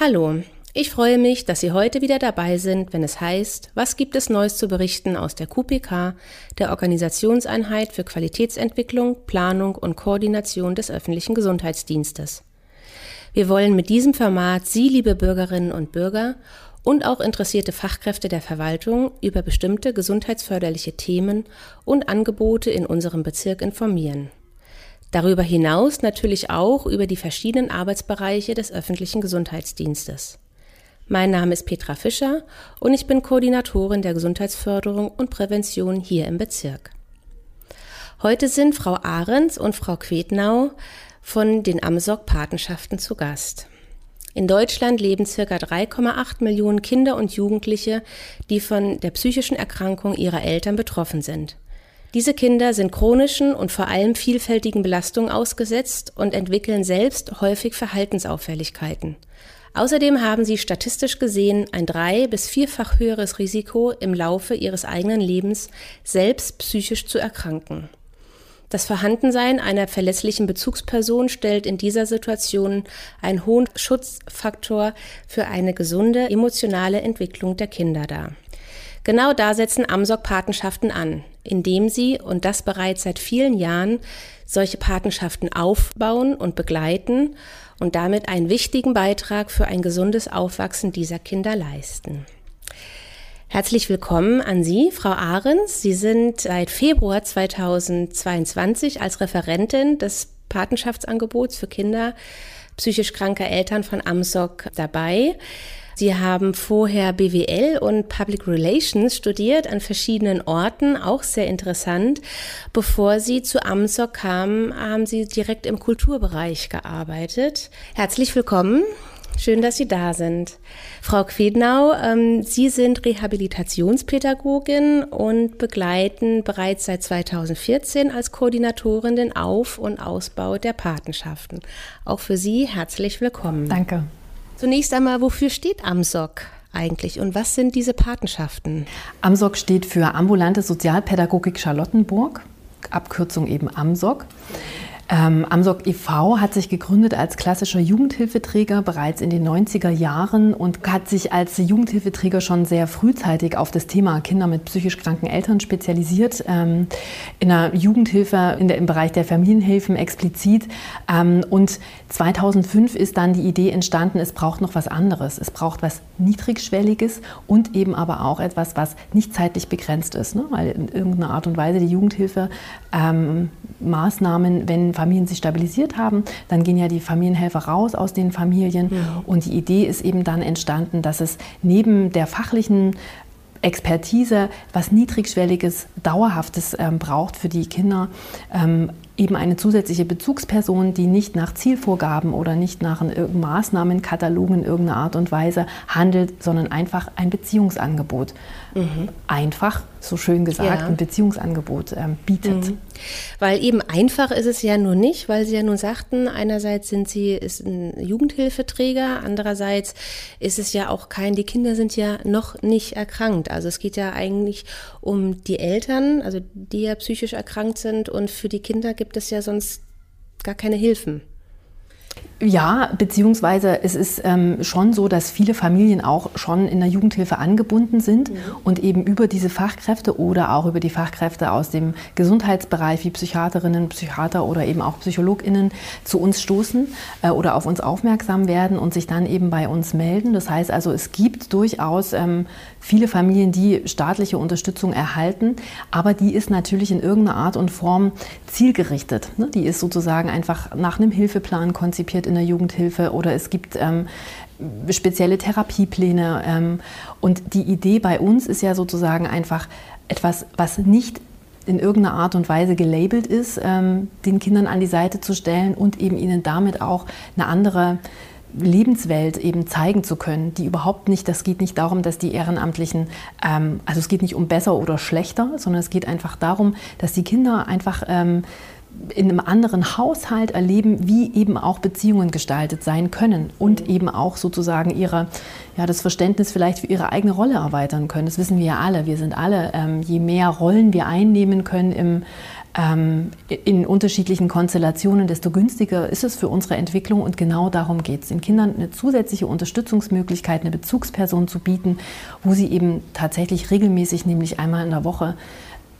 Hallo, ich freue mich, dass Sie heute wieder dabei sind, wenn es heißt, was gibt es Neues zu berichten aus der QPK, der Organisationseinheit für Qualitätsentwicklung, Planung und Koordination des öffentlichen Gesundheitsdienstes. Wir wollen mit diesem Format Sie, liebe Bürgerinnen und Bürger, und auch interessierte Fachkräfte der Verwaltung über bestimmte gesundheitsförderliche Themen und Angebote in unserem Bezirk informieren. Darüber hinaus natürlich auch über die verschiedenen Arbeitsbereiche des öffentlichen Gesundheitsdienstes. Mein Name ist Petra Fischer und ich bin Koordinatorin der Gesundheitsförderung und Prävention hier im Bezirk. Heute sind Frau Ahrens und Frau Quetnau von den Amsok-Patenschaften zu Gast. In Deutschland leben circa 3,8 Millionen Kinder und Jugendliche, die von der psychischen Erkrankung ihrer Eltern betroffen sind. Diese Kinder sind chronischen und vor allem vielfältigen Belastungen ausgesetzt und entwickeln selbst häufig Verhaltensauffälligkeiten. Außerdem haben sie statistisch gesehen ein drei- bis vierfach höheres Risiko, im Laufe ihres eigenen Lebens selbst psychisch zu erkranken. Das Vorhandensein einer verlässlichen Bezugsperson stellt in dieser Situation einen hohen Schutzfaktor für eine gesunde emotionale Entwicklung der Kinder dar. Genau da setzen Amsok-Patenschaften an, indem sie, und das bereits seit vielen Jahren, solche Patenschaften aufbauen und begleiten und damit einen wichtigen Beitrag für ein gesundes Aufwachsen dieser Kinder leisten. Herzlich willkommen an Sie, Frau Ahrens. Sie sind seit Februar 2022 als Referentin des Patenschaftsangebots für Kinder psychisch kranker Eltern von AMSOC dabei. Sie haben vorher BWL und Public Relations studiert an verschiedenen Orten, auch sehr interessant. Bevor Sie zu AMSOC kamen, haben Sie direkt im Kulturbereich gearbeitet. Herzlich willkommen. Schön, dass Sie da sind. Frau Quednau, ähm, Sie sind Rehabilitationspädagogin und begleiten bereits seit 2014 als Koordinatorin den Auf- und Ausbau der Patenschaften. Auch für Sie herzlich willkommen. Danke. Zunächst einmal, wofür steht AMSOC? eigentlich und was sind diese Patenschaften? AMSOC steht für Ambulante Sozialpädagogik Charlottenburg, Abkürzung eben AMSOC. Ähm, Amsok e.V. hat sich gegründet als klassischer Jugendhilfeträger bereits in den 90er Jahren und hat sich als Jugendhilfeträger schon sehr frühzeitig auf das Thema Kinder mit psychisch kranken Eltern spezialisiert. Ähm, in der Jugendhilfe, in der, im Bereich der Familienhilfen explizit. Ähm, und 2005 ist dann die Idee entstanden, es braucht noch was anderes. Es braucht was Niedrigschwelliges und eben aber auch etwas, was nicht zeitlich begrenzt ist. Ne? Weil in irgendeiner Art und Weise die Jugendhilfe ähm, Maßnahmen, wenn Familien sich stabilisiert haben, dann gehen ja die Familienhelfer raus aus den Familien. Ja. Und die Idee ist eben dann entstanden, dass es neben der fachlichen Expertise, was niedrigschwelliges, dauerhaftes ähm, braucht für die Kinder, ähm, eben eine zusätzliche Bezugsperson, die nicht nach Zielvorgaben oder nicht nach Maßnahmenkatalogen in irgendeiner Art und Weise handelt, sondern einfach ein Beziehungsangebot. Mhm. Einfach, so schön gesagt, ja. ein Beziehungsangebot ähm, bietet. Mhm. Weil eben einfach ist es ja nur nicht, weil Sie ja nun sagten, einerseits sind Sie ist ein Jugendhilfeträger, andererseits ist es ja auch kein, die Kinder sind ja noch nicht erkrankt. Also es geht ja eigentlich um die Eltern, also die ja psychisch erkrankt sind und für die Kinder gibt gibt es ja sonst gar keine Hilfen. Ja, beziehungsweise es ist ähm, schon so, dass viele Familien auch schon in der Jugendhilfe angebunden sind mhm. und eben über diese Fachkräfte oder auch über die Fachkräfte aus dem Gesundheitsbereich wie Psychiaterinnen, Psychiater oder eben auch Psychologinnen zu uns stoßen äh, oder auf uns aufmerksam werden und sich dann eben bei uns melden. Das heißt also, es gibt durchaus ähm, viele Familien, die staatliche Unterstützung erhalten, aber die ist natürlich in irgendeiner Art und Form zielgerichtet. Ne? Die ist sozusagen einfach nach einem Hilfeplan konzipiert in der Jugendhilfe oder es gibt ähm, spezielle Therapiepläne. Ähm, und die Idee bei uns ist ja sozusagen einfach etwas, was nicht in irgendeiner Art und Weise gelabelt ist, ähm, den Kindern an die Seite zu stellen und eben ihnen damit auch eine andere Lebenswelt eben zeigen zu können, die überhaupt nicht, das geht nicht darum, dass die Ehrenamtlichen, ähm, also es geht nicht um besser oder schlechter, sondern es geht einfach darum, dass die Kinder einfach ähm, in einem anderen Haushalt erleben, wie eben auch Beziehungen gestaltet sein können und eben auch sozusagen ihre, ja, das Verständnis vielleicht für ihre eigene Rolle erweitern können. Das wissen wir ja alle. Wir sind alle, ähm, je mehr Rollen wir einnehmen können im in unterschiedlichen Konstellationen, desto günstiger ist es für unsere Entwicklung. Und genau darum geht es, den Kindern eine zusätzliche Unterstützungsmöglichkeit, eine Bezugsperson zu bieten, wo sie eben tatsächlich regelmäßig, nämlich einmal in der Woche,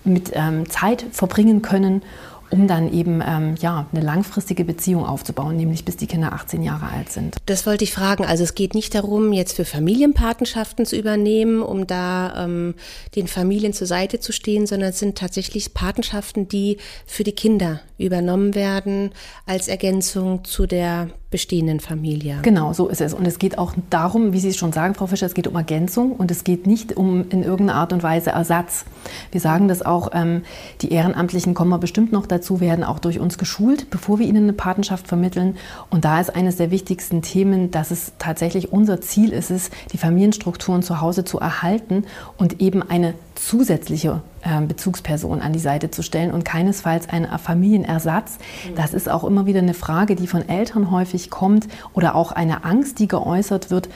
mit ähm, Zeit verbringen können um dann eben ähm, ja, eine langfristige Beziehung aufzubauen, nämlich bis die Kinder 18 Jahre alt sind. Das wollte ich fragen. Also es geht nicht darum, jetzt für Familienpatenschaften zu übernehmen, um da ähm, den Familien zur Seite zu stehen, sondern es sind tatsächlich Patenschaften, die für die Kinder übernommen werden als Ergänzung zu der bestehenden Familie. Genau, so ist es. Und es geht auch darum, wie Sie es schon sagen, Frau Fischer, es geht um Ergänzung und es geht nicht um in irgendeiner Art und Weise Ersatz. Wir sagen das auch, ähm, die Ehrenamtlichen kommen wir bestimmt noch dazu, werden auch durch uns geschult, bevor wir ihnen eine Patenschaft vermitteln. Und da ist eines der wichtigsten Themen, dass es tatsächlich unser Ziel ist, es, die Familienstrukturen zu Hause zu erhalten und eben eine zusätzliche äh, Bezugsperson an die Seite zu stellen und keinesfalls ein Familienersatz. Das ist auch immer wieder eine Frage, die von Eltern häufig kommt oder auch eine Angst, die geäußert wird.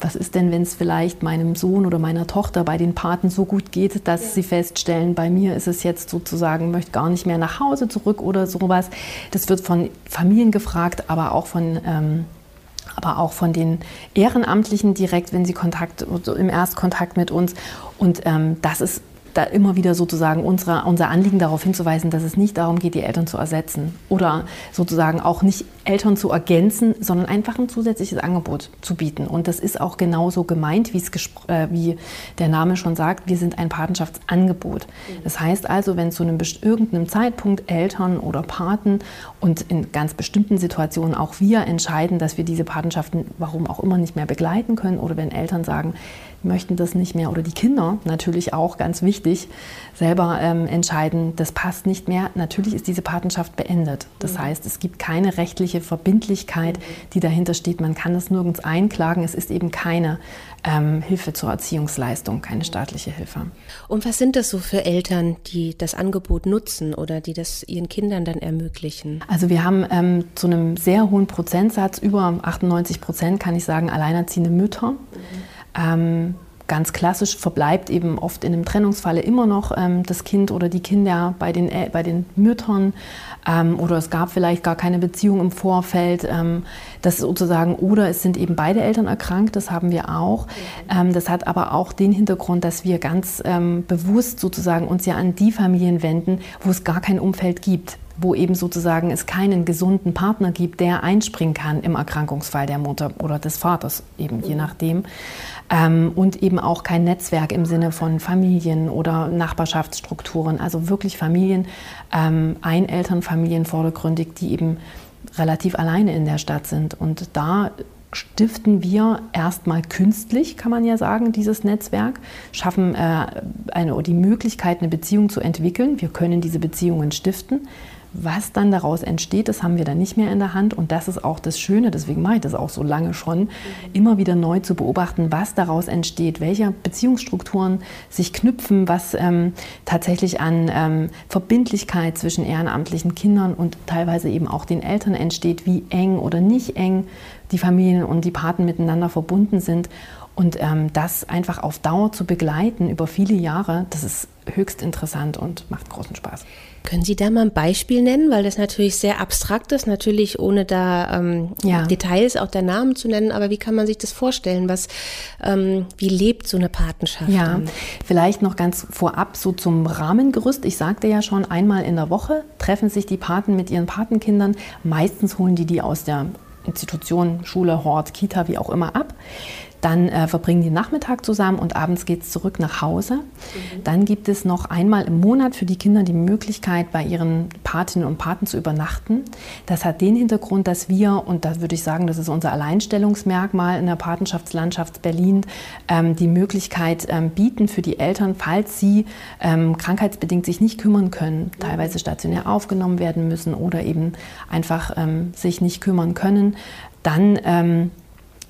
Was ist denn, wenn es vielleicht meinem Sohn oder meiner Tochter bei den Paten so gut geht, dass ja. sie feststellen, bei mir ist es jetzt sozusagen, möchte gar nicht mehr nach Hause zurück oder sowas. Das wird von Familien gefragt, aber auch von ähm, aber auch von den Ehrenamtlichen direkt, wenn sie Kontakt im Erstkontakt mit uns. Und ähm, das ist da immer wieder sozusagen unsere, unser Anliegen darauf hinzuweisen, dass es nicht darum geht, die Eltern zu ersetzen oder sozusagen auch nicht Eltern zu ergänzen, sondern einfach ein zusätzliches Angebot zu bieten. Und das ist auch genauso gemeint, äh, wie der Name schon sagt, wir sind ein Patenschaftsangebot. Das heißt also, wenn zu einem irgendeinem Zeitpunkt Eltern oder Paten und in ganz bestimmten Situationen auch wir entscheiden, dass wir diese Patenschaften, warum auch immer, nicht mehr begleiten können oder wenn Eltern sagen, möchten das nicht mehr oder die Kinder natürlich auch ganz wichtig selber ähm, entscheiden, das passt nicht mehr. Natürlich ist diese Patenschaft beendet. Das mhm. heißt, es gibt keine rechtliche Verbindlichkeit, mhm. die dahinter steht. Man kann es nirgends einklagen. Es ist eben keine ähm, Hilfe zur Erziehungsleistung, keine staatliche Hilfe. Und was sind das so für Eltern, die das Angebot nutzen oder die das ihren Kindern dann ermöglichen? Also wir haben ähm, zu einem sehr hohen Prozentsatz, über 98 Prozent kann ich sagen, alleinerziehende Mütter. Mhm ähm, ganz klassisch verbleibt eben oft in einem Trennungsfalle immer noch ähm, das Kind oder die Kinder bei den, äh, bei den Müttern ähm, oder es gab vielleicht gar keine Beziehung im Vorfeld. Ähm, das sozusagen oder es sind eben beide Eltern erkrankt, das haben wir auch. Ähm, das hat aber auch den Hintergrund, dass wir ganz ähm, bewusst sozusagen uns ja an die Familien wenden, wo es gar kein Umfeld gibt wo eben sozusagen es keinen gesunden Partner gibt, der einspringen kann im Erkrankungsfall der Mutter oder des Vaters, eben je nachdem. Ähm, und eben auch kein Netzwerk im Sinne von Familien oder Nachbarschaftsstrukturen, also wirklich Familien, ähm, Einelternfamilien vordergründig, die eben relativ alleine in der Stadt sind. Und da stiften wir erstmal künstlich, kann man ja sagen, dieses Netzwerk, schaffen äh, eine, die Möglichkeit, eine Beziehung zu entwickeln. Wir können diese Beziehungen stiften. Was dann daraus entsteht, das haben wir dann nicht mehr in der Hand. Und das ist auch das Schöne, deswegen mache ich das auch so lange schon, immer wieder neu zu beobachten, was daraus entsteht, welche Beziehungsstrukturen sich knüpfen, was ähm, tatsächlich an ähm, Verbindlichkeit zwischen ehrenamtlichen Kindern und teilweise eben auch den Eltern entsteht, wie eng oder nicht eng die Familien und die Paten miteinander verbunden sind. Und ähm, das einfach auf Dauer zu begleiten über viele Jahre, das ist höchst interessant und macht großen Spaß. Können Sie da mal ein Beispiel nennen, weil das natürlich sehr abstrakt ist, natürlich ohne da ähm, ja. Details, auch der Namen zu nennen, aber wie kann man sich das vorstellen? Was, ähm, wie lebt so eine Patenschaft? Ja, vielleicht noch ganz vorab so zum Rahmengerüst. Ich sagte ja schon, einmal in der Woche treffen sich die Paten mit ihren Patenkindern. Meistens holen die die aus der Institution, Schule, Hort, Kita, wie auch immer ab. Dann äh, verbringen die Nachmittag zusammen und abends geht es zurück nach Hause. Mhm. Dann gibt es noch einmal im Monat für die Kinder die Möglichkeit, bei ihren Patinnen und Paten zu übernachten. Das hat den Hintergrund, dass wir, und da würde ich sagen, das ist unser Alleinstellungsmerkmal in der Patenschaftslandschaft Berlin, ähm, die Möglichkeit ähm, bieten für die Eltern, falls sie ähm, krankheitsbedingt sich nicht kümmern können, mhm. teilweise stationär aufgenommen werden müssen oder eben einfach ähm, sich nicht kümmern können, dann ähm,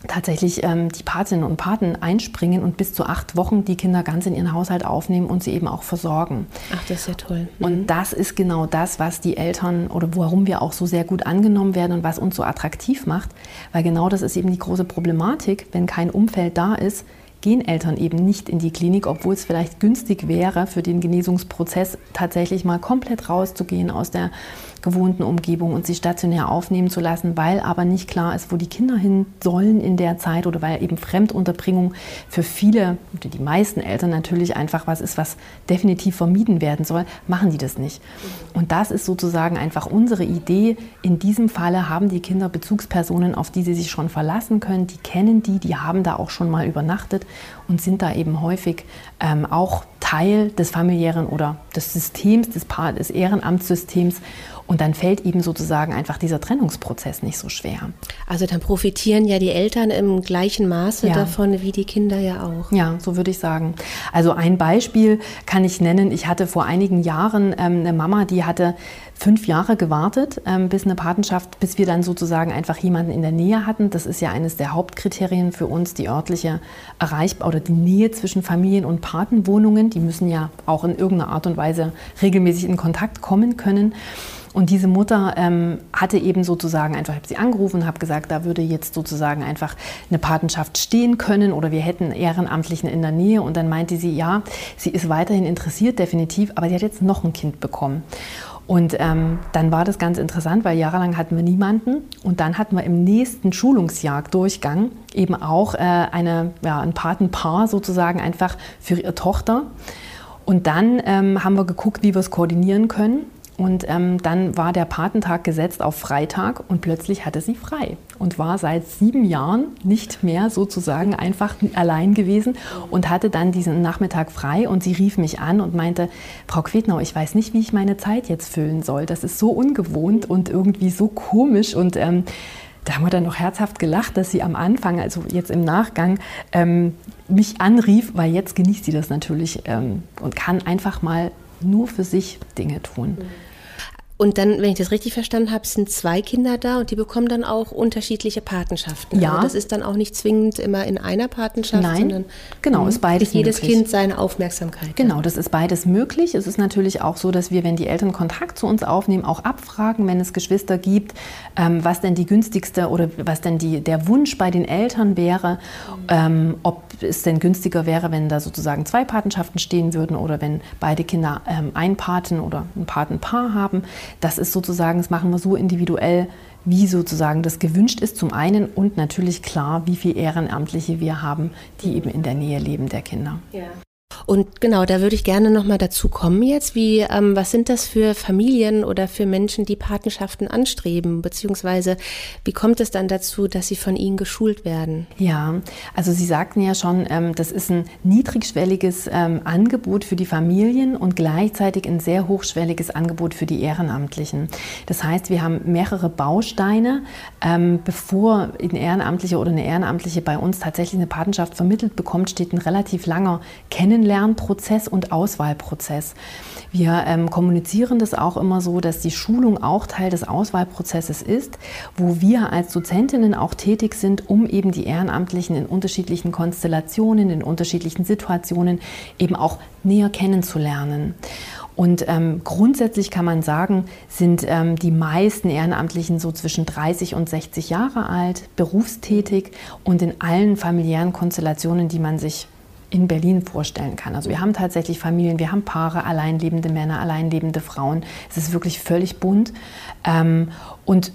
tatsächlich ähm, die Patinnen und Paten einspringen und bis zu acht Wochen die Kinder ganz in ihren Haushalt aufnehmen und sie eben auch versorgen. Ach, das ist ja toll. Mhm. Und das ist genau das, was die Eltern oder warum wir auch so sehr gut angenommen werden und was uns so attraktiv macht, weil genau das ist eben die große Problematik, wenn kein Umfeld da ist, gehen Eltern eben nicht in die Klinik, obwohl es vielleicht günstig wäre, für den Genesungsprozess tatsächlich mal komplett rauszugehen aus der gewohnten Umgebung und sie stationär aufnehmen zu lassen, weil aber nicht klar ist, wo die Kinder hin sollen in der Zeit oder weil eben Fremdunterbringung für viele, die meisten Eltern natürlich einfach was ist, was definitiv vermieden werden soll, machen die das nicht. Und das ist sozusagen einfach unsere Idee. In diesem Falle haben die Kinder Bezugspersonen, auf die sie sich schon verlassen können, die kennen die, die haben da auch schon mal übernachtet und sind da eben häufig ähm, auch Teil des familiären oder des Systems, des, des Ehrenamtssystems. Und dann fällt eben sozusagen einfach dieser Trennungsprozess nicht so schwer. Also dann profitieren ja die Eltern im gleichen Maße ja. davon wie die Kinder ja auch. Ja, so würde ich sagen. Also ein Beispiel kann ich nennen. Ich hatte vor einigen Jahren ähm, eine Mama, die hatte fünf Jahre gewartet, ähm, bis eine Patenschaft, bis wir dann sozusagen einfach jemanden in der Nähe hatten. Das ist ja eines der Hauptkriterien für uns, die örtliche Erreichbar oder die Nähe zwischen Familien- und Patenwohnungen. Die müssen ja auch in irgendeiner Art und Weise regelmäßig in Kontakt kommen können. Und diese Mutter ähm, hatte eben sozusagen einfach, ich habe sie angerufen habe gesagt, da würde jetzt sozusagen einfach eine Patenschaft stehen können oder wir hätten Ehrenamtlichen in der Nähe. Und dann meinte sie, ja, sie ist weiterhin interessiert, definitiv, aber sie hat jetzt noch ein Kind bekommen. Und ähm, dann war das ganz interessant, weil jahrelang hatten wir niemanden. Und dann hatten wir im nächsten Schulungsjahr Durchgang eben auch äh, eine, ja, ein Patenpaar sozusagen einfach für ihre Tochter. Und dann ähm, haben wir geguckt, wie wir es koordinieren können. Und ähm, dann war der Patentag gesetzt auf Freitag und plötzlich hatte sie frei und war seit sieben Jahren nicht mehr sozusagen einfach allein gewesen und hatte dann diesen Nachmittag frei und sie rief mich an und meinte, Frau Quetnau, ich weiß nicht, wie ich meine Zeit jetzt füllen soll. Das ist so ungewohnt und irgendwie so komisch und ähm, da haben wir dann noch herzhaft gelacht, dass sie am Anfang, also jetzt im Nachgang, ähm, mich anrief, weil jetzt genießt sie das natürlich ähm, und kann einfach mal nur für sich Dinge tun. Mhm. Und dann, wenn ich das richtig verstanden habe, sind zwei Kinder da und die bekommen dann auch unterschiedliche Patenschaften. Ja. Also das ist dann auch nicht zwingend immer in einer Patenschaft, Nein, sondern genau, ist beides jedes möglich. Kind seine Aufmerksamkeit. Genau, das ist beides möglich. Es ist natürlich auch so, dass wir, wenn die Eltern Kontakt zu uns aufnehmen, auch abfragen, wenn es Geschwister gibt, ähm, was denn die günstigste oder was denn die, der Wunsch bei den Eltern wäre, ähm, ob es denn günstiger wäre, wenn da sozusagen zwei Patenschaften stehen würden oder wenn beide Kinder ähm, ein Paten oder ein Patenpaar haben. Das ist sozusagen, das machen wir so individuell, wie sozusagen das gewünscht ist zum einen und natürlich klar, wie viele Ehrenamtliche wir haben, die eben in der Nähe leben der Kinder. Ja. Und genau, da würde ich gerne nochmal dazu kommen jetzt. Wie, ähm, was sind das für Familien oder für Menschen, die Patenschaften anstreben? Beziehungsweise wie kommt es dann dazu, dass sie von ihnen geschult werden? Ja, also Sie sagten ja schon, ähm, das ist ein niedrigschwelliges ähm, Angebot für die Familien und gleichzeitig ein sehr hochschwelliges Angebot für die Ehrenamtlichen. Das heißt, wir haben mehrere Bausteine, ähm, bevor ein Ehrenamtlicher oder eine Ehrenamtliche bei uns tatsächlich eine Patenschaft vermittelt bekommt, steht ein relativ langer Kennenlernen Lernprozess und Auswahlprozess. Wir ähm, kommunizieren das auch immer so, dass die Schulung auch Teil des Auswahlprozesses ist, wo wir als Dozentinnen auch tätig sind, um eben die Ehrenamtlichen in unterschiedlichen Konstellationen, in unterschiedlichen Situationen eben auch näher kennenzulernen. Und ähm, grundsätzlich kann man sagen, sind ähm, die meisten Ehrenamtlichen so zwischen 30 und 60 Jahre alt, berufstätig und in allen familiären Konstellationen, die man sich in Berlin vorstellen kann. Also wir haben tatsächlich Familien, wir haben Paare, alleinlebende Männer, alleinlebende Frauen. Es ist wirklich völlig bunt. Ähm, und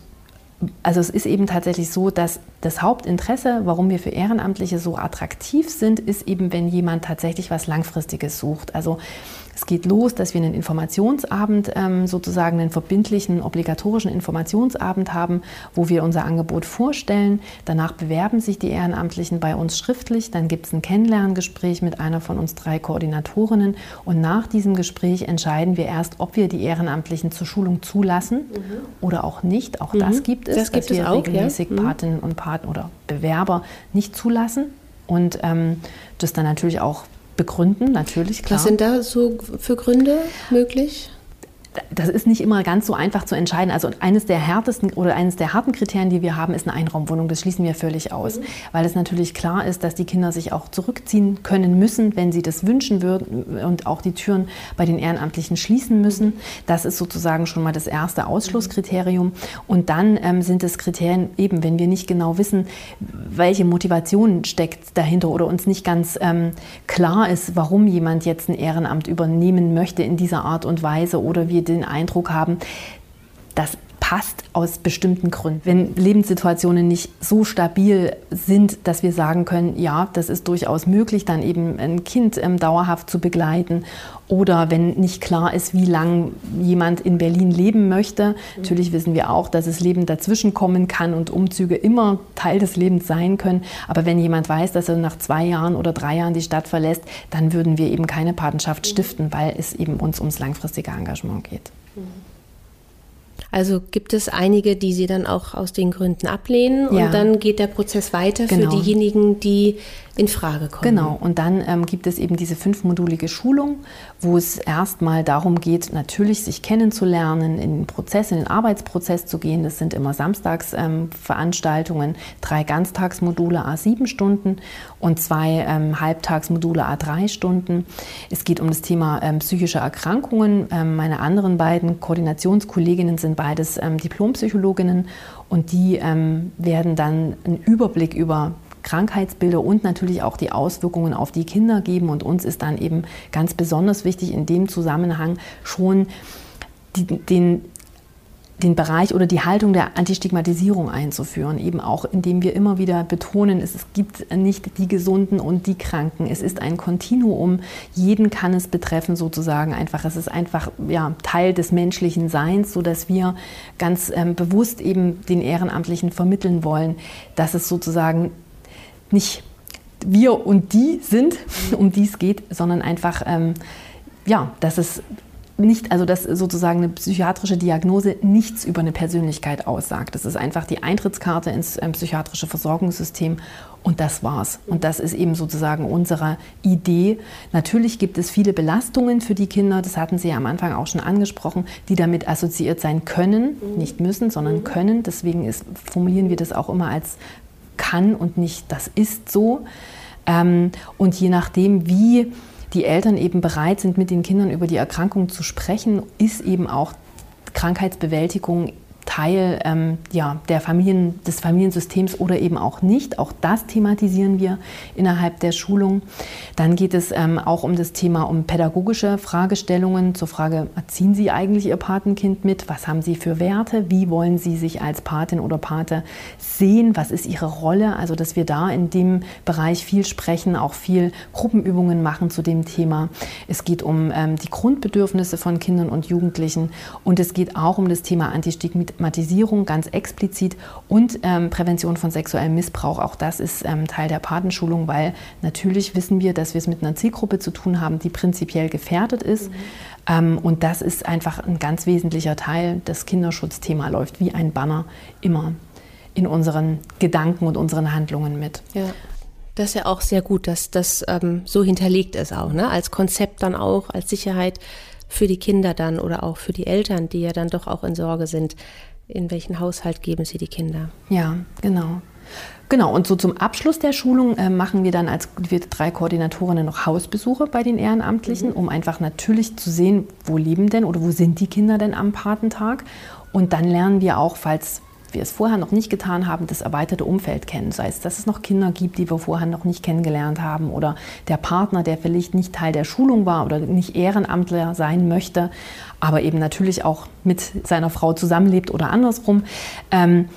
also es ist eben tatsächlich so, dass das Hauptinteresse, warum wir für Ehrenamtliche so attraktiv sind, ist eben, wenn jemand tatsächlich was Langfristiges sucht. Also es geht los, dass wir einen Informationsabend, ähm, sozusagen einen verbindlichen, obligatorischen Informationsabend haben, wo wir unser Angebot vorstellen. Danach bewerben sich die Ehrenamtlichen bei uns schriftlich. Dann gibt es ein Kennenlerngespräch mit einer von uns drei Koordinatorinnen. Und nach diesem Gespräch entscheiden wir erst, ob wir die Ehrenamtlichen zur Schulung zulassen mhm. oder auch nicht. Auch mhm. das gibt es, das gibt dass es wir auch, regelmäßig ja? Mhm. Patinnen und Paten oder Bewerber nicht zulassen. Und ähm, das dann natürlich auch begründen, natürlich, klar. Was sind da so für Gründe möglich? Das ist nicht immer ganz so einfach zu entscheiden. Also eines der härtesten oder eines der harten Kriterien, die wir haben, ist eine Einraumwohnung. Das schließen wir völlig aus, mhm. weil es natürlich klar ist, dass die Kinder sich auch zurückziehen können müssen, wenn sie das wünschen würden und auch die Türen bei den Ehrenamtlichen schließen müssen. Das ist sozusagen schon mal das erste Ausschlusskriterium. Und dann ähm, sind es Kriterien eben, wenn wir nicht genau wissen, welche Motivation steckt dahinter oder uns nicht ganz ähm, klar ist, warum jemand jetzt ein Ehrenamt übernehmen möchte in dieser Art und Weise oder wir den Eindruck haben, das passt aus bestimmten Gründen. Wenn Lebenssituationen nicht so stabil sind, dass wir sagen können, ja, das ist durchaus möglich, dann eben ein Kind ähm, dauerhaft zu begleiten. Oder wenn nicht klar ist, wie lange jemand in Berlin leben möchte. Mhm. Natürlich wissen wir auch, dass es Leben dazwischen kommen kann und Umzüge immer Teil des Lebens sein können. Aber wenn jemand weiß, dass er nach zwei Jahren oder drei Jahren die Stadt verlässt, dann würden wir eben keine Patenschaft stiften, weil es eben uns ums langfristige Engagement geht. Also gibt es einige, die sie dann auch aus den Gründen ablehnen ja. und dann geht der Prozess weiter genau. für diejenigen, die in Frage kommen. Genau, und dann ähm, gibt es eben diese fünfmodulige Schulung, wo es erstmal darum geht, natürlich sich kennenzulernen, in den Prozess, in den Arbeitsprozess zu gehen. Das sind immer Samstagsveranstaltungen, ähm, drei Ganztagsmodule a sieben Stunden und zwei ähm, Halbtagsmodule a drei Stunden. Es geht um das Thema ähm, psychische Erkrankungen. Ähm, meine anderen beiden Koordinationskolleginnen sind beides ähm, Diplompsychologinnen und die werden dann einen Überblick über Krankheitsbilder und natürlich auch die Auswirkungen auf die Kinder geben. Und uns ist dann eben ganz besonders wichtig, in dem Zusammenhang schon die, den den Bereich oder die Haltung der Antistigmatisierung einzuführen, eben auch indem wir immer wieder betonen, es gibt nicht die Gesunden und die Kranken. Es ist ein Kontinuum. Jeden kann es betreffen sozusagen einfach. Es ist einfach ja, Teil des menschlichen Seins, so dass wir ganz ähm, bewusst eben den Ehrenamtlichen vermitteln wollen, dass es sozusagen nicht wir und die sind, um die es geht, sondern einfach, ähm, ja, dass es nicht, also dass sozusagen eine psychiatrische Diagnose nichts über eine Persönlichkeit aussagt. Das ist einfach die Eintrittskarte ins ähm, psychiatrische Versorgungssystem und das war's. Und das ist eben sozusagen unsere Idee. Natürlich gibt es viele Belastungen für die Kinder, das hatten Sie ja am Anfang auch schon angesprochen, die damit assoziiert sein können, nicht müssen, sondern können. Deswegen ist, formulieren wir das auch immer als kann und nicht das ist so. Ähm, und je nachdem, wie die Eltern eben bereit sind, mit den Kindern über die Erkrankung zu sprechen, ist eben auch Krankheitsbewältigung Teil ähm, ja, der Familien, des Familiensystems oder eben auch nicht. Auch das thematisieren wir innerhalb der Schulung. Dann geht es ähm, auch um das Thema um pädagogische Fragestellungen zur Frage, erziehen Sie eigentlich Ihr Patenkind mit? Was haben Sie für Werte? Wie wollen Sie sich als Patin oder Pate sehen? Was ist Ihre Rolle? Also, dass wir da in dem Bereich viel sprechen, auch viel Gruppenübungen machen zu dem Thema. Es geht um ähm, die Grundbedürfnisse von Kindern und Jugendlichen und es geht auch um das Thema Antistigmatisierung Stigmatisierung ganz explizit und ähm, Prävention von sexuellem Missbrauch. Auch das ist ähm, Teil der Patenschulung, weil natürlich wissen wir, dass wir es mit einer Zielgruppe zu tun haben, die prinzipiell gefährdet ist. Mhm. Ähm, und das ist einfach ein ganz wesentlicher Teil. Das Kinderschutzthema läuft wie ein Banner immer in unseren Gedanken und unseren Handlungen mit. Ja. Das ist ja auch sehr gut, dass das ähm, so hinterlegt ist auch, ne? als Konzept dann auch, als Sicherheit für die Kinder dann oder auch für die Eltern, die ja dann doch auch in Sorge sind. In welchen Haushalt geben sie die Kinder? Ja, genau. Genau, und so zum Abschluss der Schulung äh, machen wir dann als wir drei Koordinatorinnen noch Hausbesuche bei den Ehrenamtlichen, mhm. um einfach natürlich zu sehen, wo leben denn oder wo sind die Kinder denn am Patentag. Und dann lernen wir auch, falls wir es vorher noch nicht getan haben, das erweiterte Umfeld kennen. Sei es, dass es noch Kinder gibt, die wir vorher noch nicht kennengelernt haben oder der Partner, der vielleicht nicht Teil der Schulung war oder nicht Ehrenamtler sein möchte, aber eben natürlich auch mit seiner Frau zusammenlebt oder andersrum. Ähm,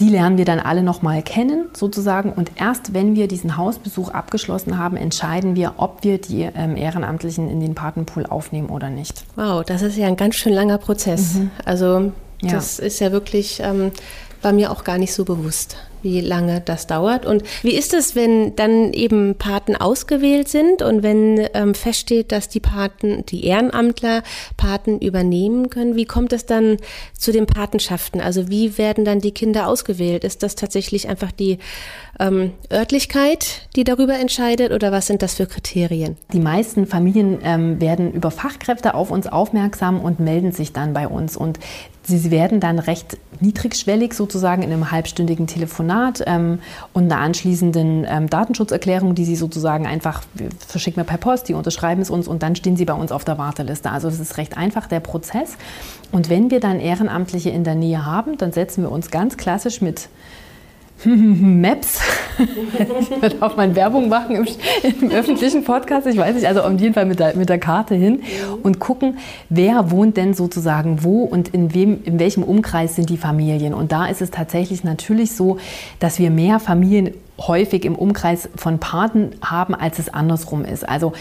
die lernen wir dann alle nochmal kennen, sozusagen. Und erst wenn wir diesen Hausbesuch abgeschlossen haben, entscheiden wir, ob wir die ähm, Ehrenamtlichen in den Patenpool aufnehmen oder nicht. Wow, das ist ja ein ganz schön langer Prozess. Mhm. Also ja. Das ist ja wirklich, ähm, war mir auch gar nicht so bewusst, wie lange das dauert. Und wie ist es, wenn dann eben Paten ausgewählt sind und wenn ähm, feststeht, dass die Paten, die Ehrenamtler Paten übernehmen können? Wie kommt es dann zu den Patenschaften? Also wie werden dann die Kinder ausgewählt? Ist das tatsächlich einfach die ähm, Örtlichkeit, die darüber entscheidet oder was sind das für Kriterien? Die meisten Familien ähm, werden über Fachkräfte auf uns aufmerksam und melden sich dann bei uns. Und Sie werden dann recht niedrigschwellig sozusagen in einem halbstündigen Telefonat ähm, und einer anschließenden ähm, Datenschutzerklärung, die Sie sozusagen einfach verschicken wir per Post, die unterschreiben es uns und dann stehen Sie bei uns auf der Warteliste. Also das ist recht einfach der Prozess. Und wenn wir dann Ehrenamtliche in der Nähe haben, dann setzen wir uns ganz klassisch mit Maps. ich darf man Werbung machen im, im, öffentlichen Podcast, ich weiß nicht, also auf jeden Fall mit der, mit der Karte hin und gucken, wer wohnt denn sozusagen wo und in, wem, in welchem Umkreis sind die Familien. Und da ist es tatsächlich natürlich so, dass wir mehr Familien häufig im Umkreis von Paten haben, als es andersrum ist. Also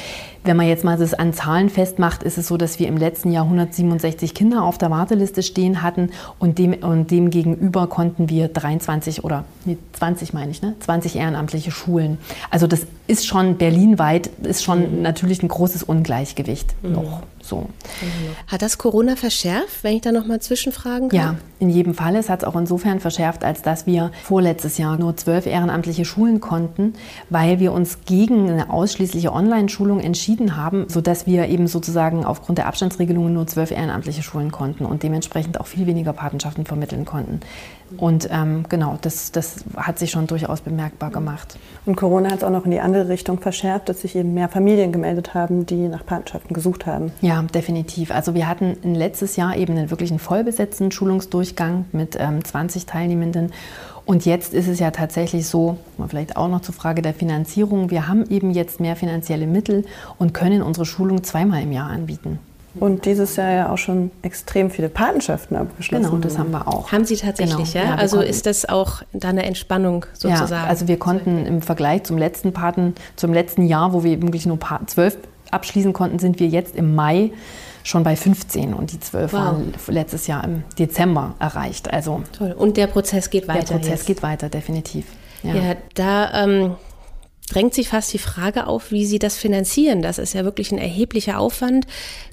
wenn man jetzt mal das an Zahlen festmacht, ist es so, dass wir im letzten Jahr 167 Kinder auf der Warteliste stehen hatten und dem, und dem gegenüber konnten wir 23 oder nee, 20 meine ich, ne? 20 ehrenamtliche Schulen. Also das ist schon berlinweit, ist schon mhm. natürlich ein großes Ungleichgewicht mhm. noch. So. Hat das Corona verschärft, wenn ich da noch mal zwischenfragen kann? Ja, in jedem Fall. Es hat es auch insofern verschärft, als dass wir vorletztes Jahr nur zwölf ehrenamtliche Schulen konnten, weil wir uns gegen eine ausschließliche Online-Schulung entschieden haben, sodass wir eben sozusagen aufgrund der Abstandsregelungen nur zwölf ehrenamtliche Schulen konnten und dementsprechend auch viel weniger Patenschaften vermitteln konnten. Und ähm, genau, das, das hat sich schon durchaus bemerkbar gemacht. Und Corona hat es auch noch in die andere Richtung verschärft, dass sich eben mehr Familien gemeldet haben, die nach Patenschaften gesucht haben. Ja, definitiv. Also wir hatten letztes Jahr eben einen wirklich einen vollbesetzten Schulungsdurchgang mit ähm, 20 Teilnehmenden. Und jetzt ist es ja tatsächlich so, vielleicht auch noch zur Frage der Finanzierung, wir haben eben jetzt mehr finanzielle Mittel und können unsere Schulung zweimal im Jahr anbieten. Und dieses Jahr ja auch schon extrem viele Patenschaften abgeschlossen. Genau, das haben wir auch. Haben Sie tatsächlich, genau. ja? ja also konnten. ist das auch da eine Entspannung sozusagen? Ja, also wir konnten im Vergleich zum letzten Paten, zum letzten Jahr, wo wir wirklich nur zwölf abschließen konnten, sind wir jetzt im Mai schon bei 15 und die 12 wow. waren letztes Jahr im Dezember erreicht. Also Toll. Und der Prozess geht weiter. Der Prozess jetzt. geht weiter, definitiv. Ja, ja da ähm, drängt sich fast die Frage auf, wie Sie das finanzieren. Das ist ja wirklich ein erheblicher Aufwand,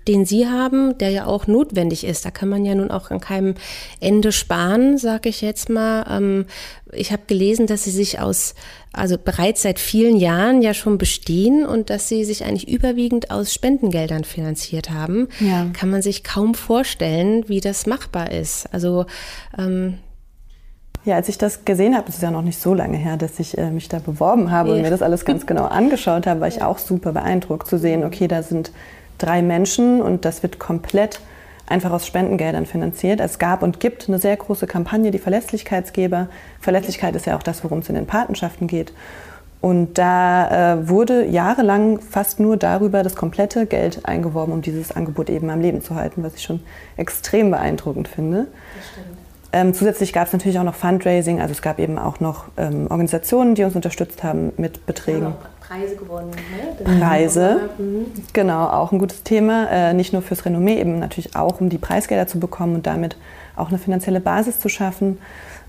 den Sie haben, der ja auch notwendig ist. Da kann man ja nun auch an keinem Ende sparen, sage ich jetzt mal. Ähm, ich habe gelesen, dass Sie sich aus, also bereits seit vielen Jahren ja schon bestehen und dass Sie sich eigentlich überwiegend aus Spendengeldern finanziert haben. Ja. Kann man sich kaum vorstellen, wie das machbar ist. Also ähm, ja, als ich das gesehen habe, das ist ja noch nicht so lange her, dass ich äh, mich da beworben habe ja. und mir das alles ganz genau angeschaut habe, war ich auch super beeindruckt zu sehen, okay, da sind drei Menschen und das wird komplett einfach aus Spendengeldern finanziert. Es gab und gibt eine sehr große Kampagne, die Verlässlichkeitsgeber. Verlässlichkeit ist ja auch das, worum es in den Patenschaften geht. Und da äh, wurde jahrelang fast nur darüber das komplette Geld eingeworben, um dieses Angebot eben am Leben zu halten, was ich schon extrem beeindruckend finde. Das stimmt. Ähm, zusätzlich gab es natürlich auch noch Fundraising, also es gab eben auch noch ähm, Organisationen, die uns unterstützt haben mit Beträgen. Preise gewonnen. Ne? Preise, mhm. genau, auch ein gutes Thema. Äh, nicht nur fürs Renommee, eben natürlich auch, um die Preisgelder zu bekommen und damit auch eine finanzielle Basis zu schaffen.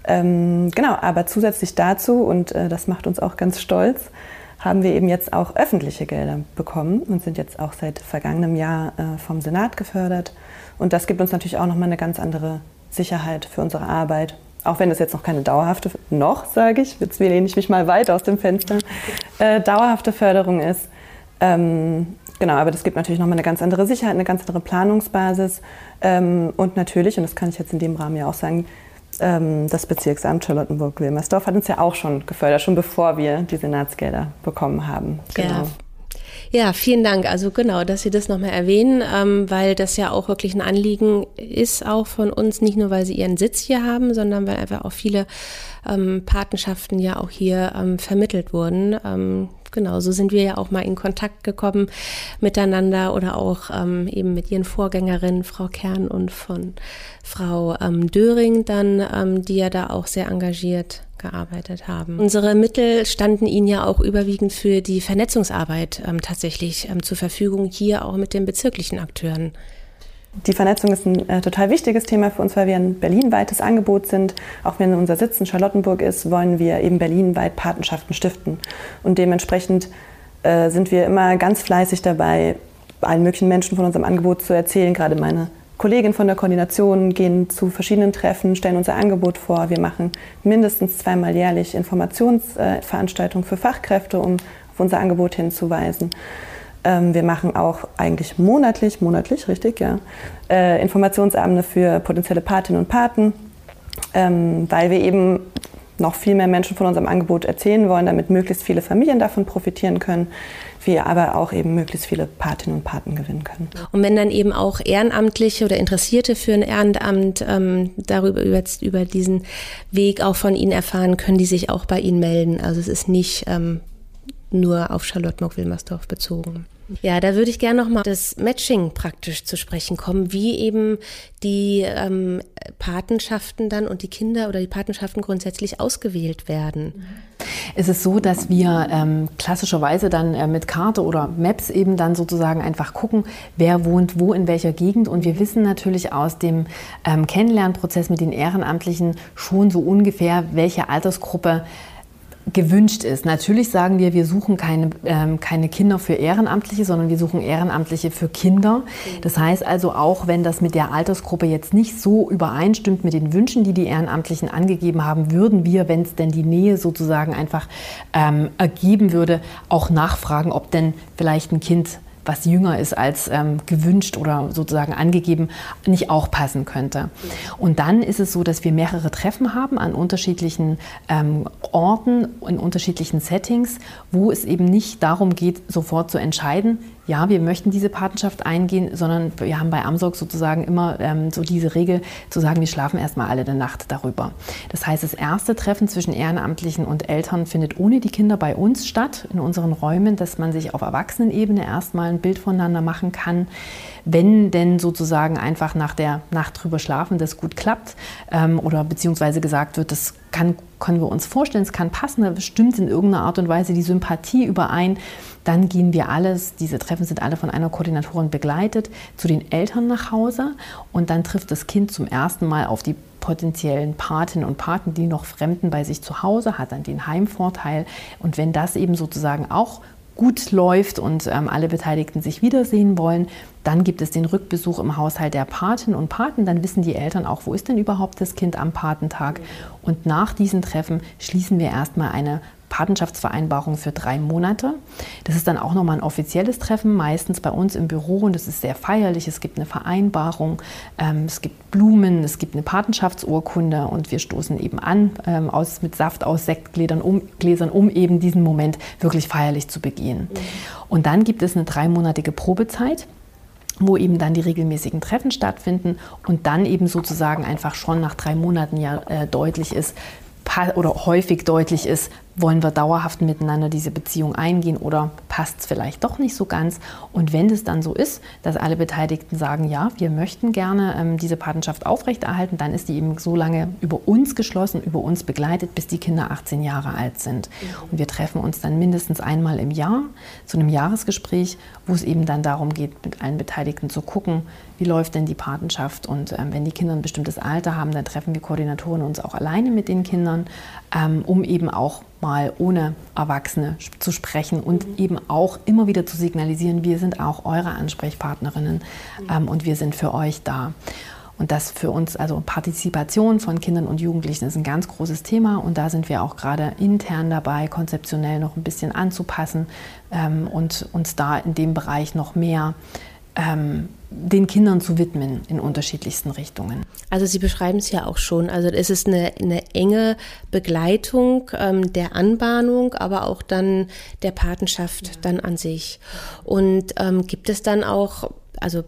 Ähm, genau, aber zusätzlich dazu, und äh, das macht uns auch ganz stolz, haben wir eben jetzt auch öffentliche Gelder bekommen und sind jetzt auch seit vergangenem Jahr äh, vom Senat gefördert. Und das gibt uns natürlich auch nochmal eine ganz andere Sicherheit für unsere Arbeit. Auch wenn das jetzt noch keine dauerhafte, noch sage ich, jetzt lehne ich mich mal weit aus dem Fenster, äh, dauerhafte Förderung ist. Ähm, genau, aber das gibt natürlich nochmal eine ganz andere Sicherheit, eine ganz andere Planungsbasis. Ähm, und natürlich, und das kann ich jetzt in dem Rahmen ja auch sagen, ähm, das Bezirksamt Charlottenburg-Wilmersdorf hat uns ja auch schon gefördert, schon bevor wir die Senatsgelder bekommen haben. Genau. Ja. Ja, vielen Dank. Also genau, dass Sie das nochmal erwähnen, ähm, weil das ja auch wirklich ein Anliegen ist, auch von uns, nicht nur weil Sie Ihren Sitz hier haben, sondern weil einfach auch viele ähm, Patenschaften ja auch hier ähm, vermittelt wurden. Ähm, genau, so sind wir ja auch mal in Kontakt gekommen miteinander oder auch ähm, eben mit ihren Vorgängerinnen, Frau Kern und von Frau ähm, Döring dann, ähm, die ja da auch sehr engagiert gearbeitet haben. Unsere Mittel standen Ihnen ja auch überwiegend für die Vernetzungsarbeit ähm, tatsächlich ähm, zur Verfügung, hier auch mit den bezirklichen Akteuren. Die Vernetzung ist ein äh, total wichtiges Thema für uns, weil wir ein berlinweites Angebot sind. Auch wenn unser Sitz in Charlottenburg ist, wollen wir eben berlinweit Patenschaften stiften. Und dementsprechend äh, sind wir immer ganz fleißig dabei, allen möglichen Menschen von unserem Angebot zu erzählen. Gerade meine Kolleginnen von der Koordination gehen zu verschiedenen Treffen, stellen unser Angebot vor. Wir machen mindestens zweimal jährlich Informationsveranstaltungen für Fachkräfte, um auf unser Angebot hinzuweisen. Ähm, wir machen auch eigentlich monatlich, monatlich, richtig, ja, äh, Informationsabende für potenzielle Patinnen und Paten, ähm, weil wir eben noch viel mehr Menschen von unserem Angebot erzählen wollen, damit möglichst viele Familien davon profitieren können wir aber auch eben möglichst viele Patinnen und Paten gewinnen können. Und wenn dann eben auch Ehrenamtliche oder Interessierte für ein Ehrenamt ähm, darüber über, über, diesen Weg auch von Ihnen erfahren, können die sich auch bei Ihnen melden. Also es ist nicht ähm, nur auf Charlottenburg-Wilmersdorf bezogen. Ja, da würde ich gerne nochmal das Matching praktisch zu sprechen kommen, wie eben die ähm, Patenschaften dann und die Kinder oder die Patenschaften grundsätzlich ausgewählt werden. Es ist so, dass wir ähm, klassischerweise dann äh, mit Karte oder Maps eben dann sozusagen einfach gucken, wer wohnt wo in welcher Gegend. Und wir wissen natürlich aus dem ähm, Kennenlernprozess mit den Ehrenamtlichen schon so ungefähr, welche Altersgruppe gewünscht ist. Natürlich sagen wir, wir suchen keine, ähm, keine Kinder für Ehrenamtliche, sondern wir suchen Ehrenamtliche für Kinder. Das heißt also auch, wenn das mit der Altersgruppe jetzt nicht so übereinstimmt mit den Wünschen, die die Ehrenamtlichen angegeben haben, würden wir, wenn es denn die Nähe sozusagen einfach ähm, ergeben würde, auch nachfragen, ob denn vielleicht ein Kind was jünger ist als ähm, gewünscht oder sozusagen angegeben, nicht auch passen könnte. Und dann ist es so, dass wir mehrere Treffen haben an unterschiedlichen ähm, Orten, in unterschiedlichen Settings, wo es eben nicht darum geht, sofort zu entscheiden, ja, wir möchten diese Patenschaft eingehen, sondern wir haben bei Amsorg sozusagen immer ähm, so diese Regel zu sagen, wir schlafen erstmal alle eine Nacht darüber. Das heißt, das erste Treffen zwischen Ehrenamtlichen und Eltern findet ohne die Kinder bei uns statt, in unseren Räumen, dass man sich auf Erwachsenenebene erstmal ein Bild voneinander machen kann. Wenn denn sozusagen einfach nach der Nacht drüber schlafen das gut klappt ähm, oder beziehungsweise gesagt wird, das kann, können wir uns vorstellen, es kann passen, da stimmt in irgendeiner Art und Weise die Sympathie überein, dann gehen wir alles, diese Treffen sind alle von einer Koordinatorin begleitet, zu den Eltern nach Hause und dann trifft das Kind zum ersten Mal auf die potenziellen Patinnen und Paten, die noch Fremden bei sich zu Hause, hat dann den Heimvorteil. Und wenn das eben sozusagen auch gut läuft und ähm, alle Beteiligten sich wiedersehen wollen, dann gibt es den Rückbesuch im Haushalt der Paten und Paten. Dann wissen die Eltern auch, wo ist denn überhaupt das Kind am Patentag. Und nach diesen Treffen schließen wir erstmal eine Patenschaftsvereinbarung für drei Monate. Das ist dann auch nochmal ein offizielles Treffen, meistens bei uns im Büro und es ist sehr feierlich. Es gibt eine Vereinbarung, ähm, es gibt Blumen, es gibt eine Patenschaftsurkunde und wir stoßen eben an ähm, aus, mit Saft aus Sektgläsern, um, Gläsern, um eben diesen Moment wirklich feierlich zu begehen. Mhm. Und dann gibt es eine dreimonatige Probezeit wo eben dann die regelmäßigen Treffen stattfinden und dann eben sozusagen einfach schon nach drei Monaten ja äh, deutlich ist, oder häufig deutlich ist, wollen wir dauerhaft miteinander diese Beziehung eingehen oder passt es vielleicht doch nicht so ganz? Und wenn es dann so ist, dass alle Beteiligten sagen, ja, wir möchten gerne ähm, diese Patenschaft aufrechterhalten, dann ist die eben so lange über uns geschlossen, über uns begleitet, bis die Kinder 18 Jahre alt sind. Mhm. Und wir treffen uns dann mindestens einmal im Jahr zu einem Jahresgespräch, wo es eben dann darum geht, mit allen Beteiligten zu gucken, wie läuft denn die Patenschaft. Und ähm, wenn die Kinder ein bestimmtes Alter haben, dann treffen wir Koordinatoren uns auch alleine mit den Kindern, ähm, um eben auch mal ohne Erwachsene zu sprechen und mhm. eben auch immer wieder zu signalisieren, wir sind auch eure Ansprechpartnerinnen mhm. ähm, und wir sind für euch da. Und das für uns, also Partizipation von Kindern und Jugendlichen ist ein ganz großes Thema und da sind wir auch gerade intern dabei, konzeptionell noch ein bisschen anzupassen ähm, und uns da in dem Bereich noch mehr ähm, den Kindern zu widmen in unterschiedlichsten Richtungen. Also Sie beschreiben es ja auch schon. Also es ist eine, eine enge Begleitung ähm, der Anbahnung, aber auch dann der Patenschaft ja. dann an sich. Und ähm, gibt es dann auch, also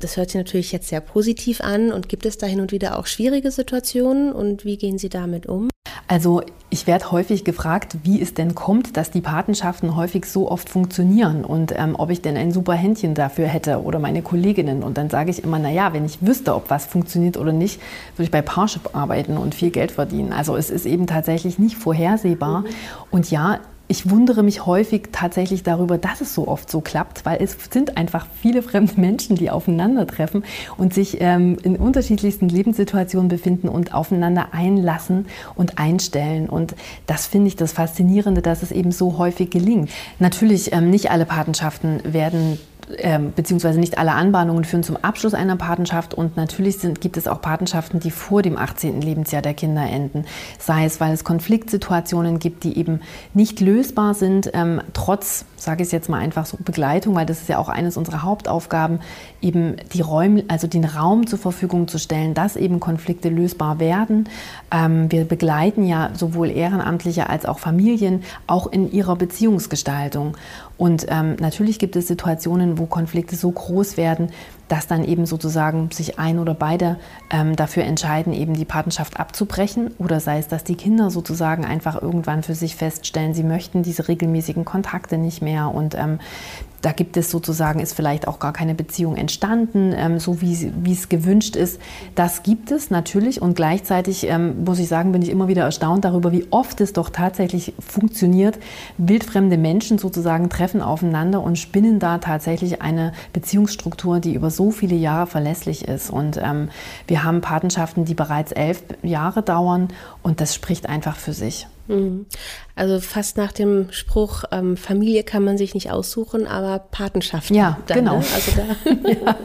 das hört sich natürlich jetzt sehr positiv an und gibt es da hin und wieder auch schwierige Situationen und wie gehen Sie damit um? Also ich werde häufig gefragt, wie es denn kommt, dass die Patenschaften häufig so oft funktionieren und ähm, ob ich denn ein super Händchen dafür hätte oder meine Kolleginnen. Und dann sage ich immer, naja, wenn ich wüsste, ob was funktioniert oder nicht, würde ich bei Parship arbeiten und viel Geld verdienen. Also es ist eben tatsächlich nicht vorhersehbar. Mhm. Und ja, ich wundere mich häufig tatsächlich darüber, dass es so oft so klappt, weil es sind einfach viele fremde Menschen, die aufeinandertreffen und sich ähm, in unterschiedlichsten Lebenssituationen befinden und aufeinander einlassen und einstellen. Und das finde ich das Faszinierende, dass es eben so häufig gelingt. Natürlich, ähm, nicht alle Patenschaften werden ähm, beziehungsweise nicht alle Anbahnungen führen zum Abschluss einer Patenschaft und natürlich sind, gibt es auch Patenschaften, die vor dem 18. Lebensjahr der Kinder enden. Sei es, weil es Konfliktsituationen gibt, die eben nicht lösbar sind, ähm, trotz, sage ich es jetzt mal einfach so, Begleitung, weil das ist ja auch eines unserer Hauptaufgaben, eben die Räume, also den Raum zur Verfügung zu stellen, dass eben Konflikte lösbar werden. Ähm, wir begleiten ja sowohl Ehrenamtliche als auch Familien auch in ihrer Beziehungsgestaltung. Und ähm, natürlich gibt es Situationen, wo Konflikte so groß werden, dass dann eben sozusagen sich ein oder beide ähm, dafür entscheiden, eben die Patenschaft abzubrechen. Oder sei es, dass die Kinder sozusagen einfach irgendwann für sich feststellen, sie möchten diese regelmäßigen Kontakte nicht mehr. Und ähm, da gibt es sozusagen, ist vielleicht auch gar keine Beziehung entstanden, ähm, so wie, es gewünscht ist. Das gibt es natürlich und gleichzeitig ähm, muss ich sagen, bin ich immer wieder erstaunt darüber, wie oft es doch tatsächlich funktioniert. Wildfremde Menschen sozusagen treffen aufeinander und spinnen da tatsächlich eine Beziehungsstruktur, die über so viele Jahre verlässlich ist. Und ähm, wir haben Patenschaften, die bereits elf Jahre dauern und das spricht einfach für sich. Also fast nach dem Spruch, ähm, Familie kann man sich nicht aussuchen, aber Patenschaft. Ja, dann, genau. Ne? Also da ja,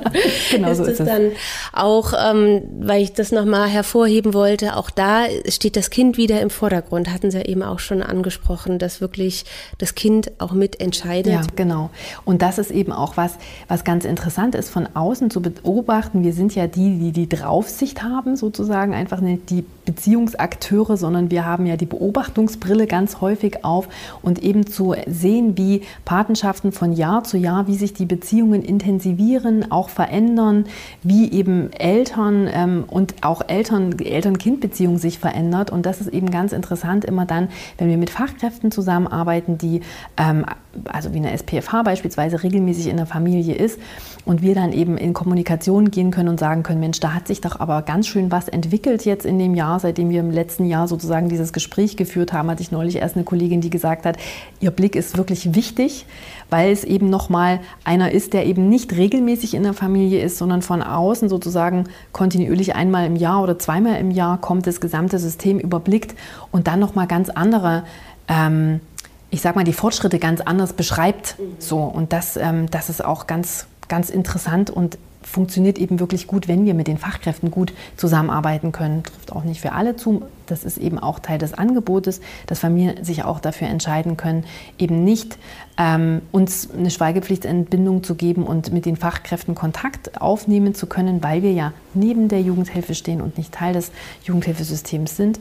genau ist so ist es dann auch, ähm, weil ich das nochmal hervorheben wollte, auch da steht das Kind wieder im Vordergrund. Hatten Sie ja eben auch schon angesprochen, dass wirklich das Kind auch mitentscheidet. Ja, genau. Und das ist eben auch was, was ganz interessant ist, von außen zu beobachten. Wir sind ja die, die die Draufsicht haben, sozusagen einfach nicht die Beziehungsakteure, sondern wir haben ja die Beobachtungsbrille ganz häufig auf und eben zu sehen, wie Patenschaften von Jahr zu Jahr, wie sich die Beziehungen intensivieren, auch verändern, wie eben Eltern ähm, und auch Eltern, Eltern-Kind-Beziehung sich verändert. Und das ist eben ganz interessant immer dann, wenn wir mit Fachkräften zusammenarbeiten, die, ähm, also wie eine SPFH beispielsweise, regelmäßig in der Familie ist und wir dann eben in Kommunikation gehen können und sagen können, Mensch, da hat sich doch aber ganz schön was entwickelt jetzt in dem Jahr, seitdem wir im letzten Jahr sozusagen dieses Gespräch geführt haben, hatte ich neulich erst eine Kollegin, die gesagt hat, ihr Blick ist wirklich wichtig, weil es eben nochmal einer ist, der eben nicht regelmäßig in der Familie ist, sondern von außen sozusagen kontinuierlich einmal im Jahr oder zweimal im Jahr kommt, das gesamte System überblickt und dann nochmal ganz andere ähm, ich sag mal, die Fortschritte ganz anders beschreibt. So, und das, ähm, das ist auch ganz, ganz interessant und funktioniert eben wirklich gut, wenn wir mit den Fachkräften gut zusammenarbeiten können. Trifft auch nicht für alle zu. Das ist eben auch Teil des Angebotes, dass Familien sich auch dafür entscheiden können, eben nicht ähm, uns eine Schweigepflichtentbindung zu geben und mit den Fachkräften Kontakt aufnehmen zu können, weil wir ja neben der Jugendhilfe stehen und nicht Teil des Jugendhilfesystems sind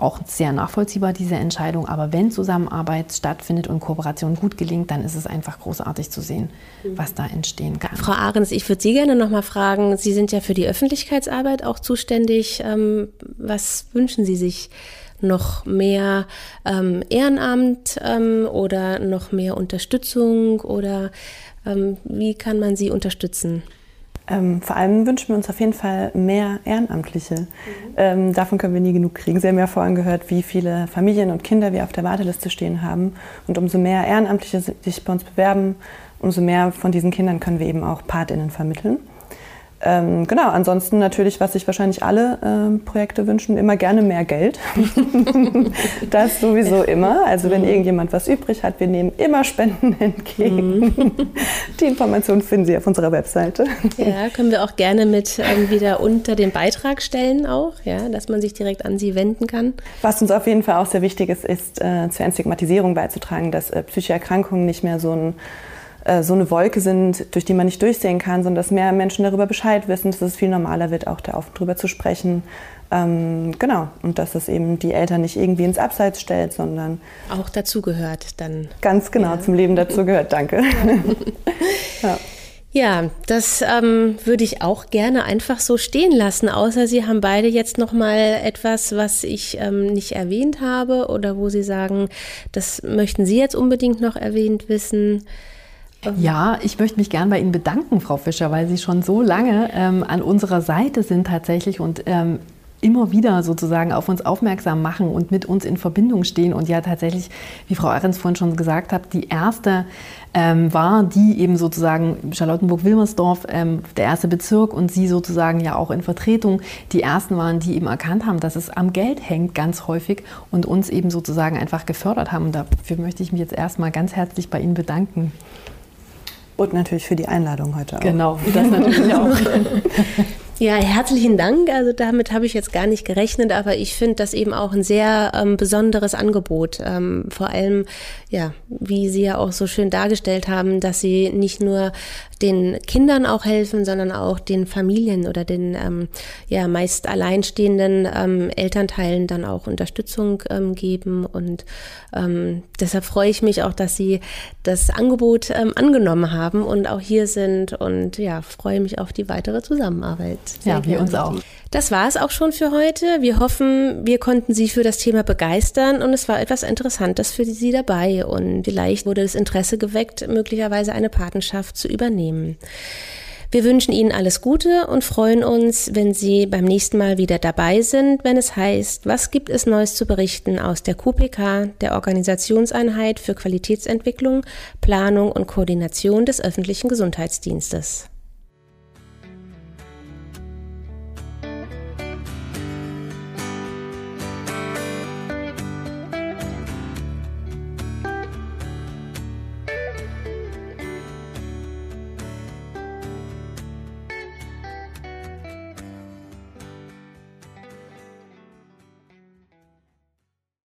auch sehr nachvollziehbar, diese Entscheidung. Aber wenn Zusammenarbeit stattfindet und Kooperation gut gelingt, dann ist es einfach großartig zu sehen, was da entstehen kann. Frau Ahrens, ich würde Sie gerne noch mal fragen, Sie sind ja für die Öffentlichkeitsarbeit auch zuständig. Ähm, was wünschen Sie sich? Noch mehr ähm, Ehrenamt ähm, oder noch mehr Unterstützung oder wie kann man Sie unterstützen? Ähm, vor allem wünschen wir uns auf jeden Fall mehr Ehrenamtliche. Mhm. Ähm, davon können wir nie genug kriegen. Sie haben ja vorhin gehört, wie viele Familien und Kinder wir auf der Warteliste stehen haben. Und umso mehr Ehrenamtliche sich bei uns bewerben, umso mehr von diesen Kindern können wir eben auch PatInnen vermitteln. Ähm, genau, ansonsten natürlich, was sich wahrscheinlich alle ähm, Projekte wünschen, immer gerne mehr Geld. das sowieso immer. Also wenn mhm. irgendjemand was übrig hat, wir nehmen immer Spenden entgegen. Mhm. Die Informationen finden Sie auf unserer Webseite. Ja, können wir auch gerne mit ähm, wieder unter den Beitrag stellen auch, ja, dass man sich direkt an Sie wenden kann. Was uns auf jeden Fall auch sehr wichtig ist, ist äh, zur Entstigmatisierung beizutragen, dass äh, psychische Erkrankungen nicht mehr so ein äh, so eine Wolke sind, durch die man nicht durchsehen kann, sondern dass mehr Menschen darüber Bescheid wissen, dass es viel normaler wird, auch darüber zu sprechen. Ähm, genau, und dass es eben die Eltern nicht irgendwie ins Abseits stellt, sondern auch dazugehört dann. Ganz genau, ja. zum Leben dazugehört, danke. ja. Ja, das ähm, würde ich auch gerne einfach so stehen lassen, außer Sie haben beide jetzt noch mal etwas, was ich ähm, nicht erwähnt habe oder wo Sie sagen, das möchten Sie jetzt unbedingt noch erwähnt wissen. Ja, ich möchte mich gern bei Ihnen bedanken, Frau Fischer, weil Sie schon so lange ähm, an unserer Seite sind tatsächlich und ähm, immer wieder sozusagen auf uns aufmerksam machen und mit uns in Verbindung stehen. Und ja, tatsächlich, wie Frau Ahrens vorhin schon gesagt hat, die erste ähm, war, die eben sozusagen Charlottenburg-Wilmersdorf, ähm, der erste Bezirk und sie sozusagen ja auch in Vertretung, die ersten waren, die eben erkannt haben, dass es am Geld hängt ganz häufig und uns eben sozusagen einfach gefördert haben. Und dafür möchte ich mich jetzt erstmal ganz herzlich bei Ihnen bedanken. Und natürlich für die Einladung heute auch. Genau, das natürlich auch. Ja, herzlichen Dank. Also damit habe ich jetzt gar nicht gerechnet, aber ich finde das eben auch ein sehr ähm, besonderes Angebot. Ähm, vor allem, ja, wie Sie ja auch so schön dargestellt haben, dass Sie nicht nur den Kindern auch helfen, sondern auch den Familien oder den ähm, ja meist alleinstehenden ähm, Elternteilen dann auch Unterstützung ähm, geben. Und ähm, deshalb freue ich mich auch, dass Sie das Angebot ähm, angenommen haben und auch hier sind und ja, freue mich auf die weitere Zusammenarbeit. Sehr ja, wir uns auch. Das war es auch schon für heute. Wir hoffen, wir konnten Sie für das Thema begeistern und es war etwas Interessantes für Sie dabei und vielleicht wurde das Interesse geweckt, möglicherweise eine Patenschaft zu übernehmen. Wir wünschen Ihnen alles Gute und freuen uns, wenn Sie beim nächsten Mal wieder dabei sind, wenn es heißt, was gibt es Neues zu berichten aus der QPK, der Organisationseinheit für Qualitätsentwicklung, Planung und Koordination des öffentlichen Gesundheitsdienstes.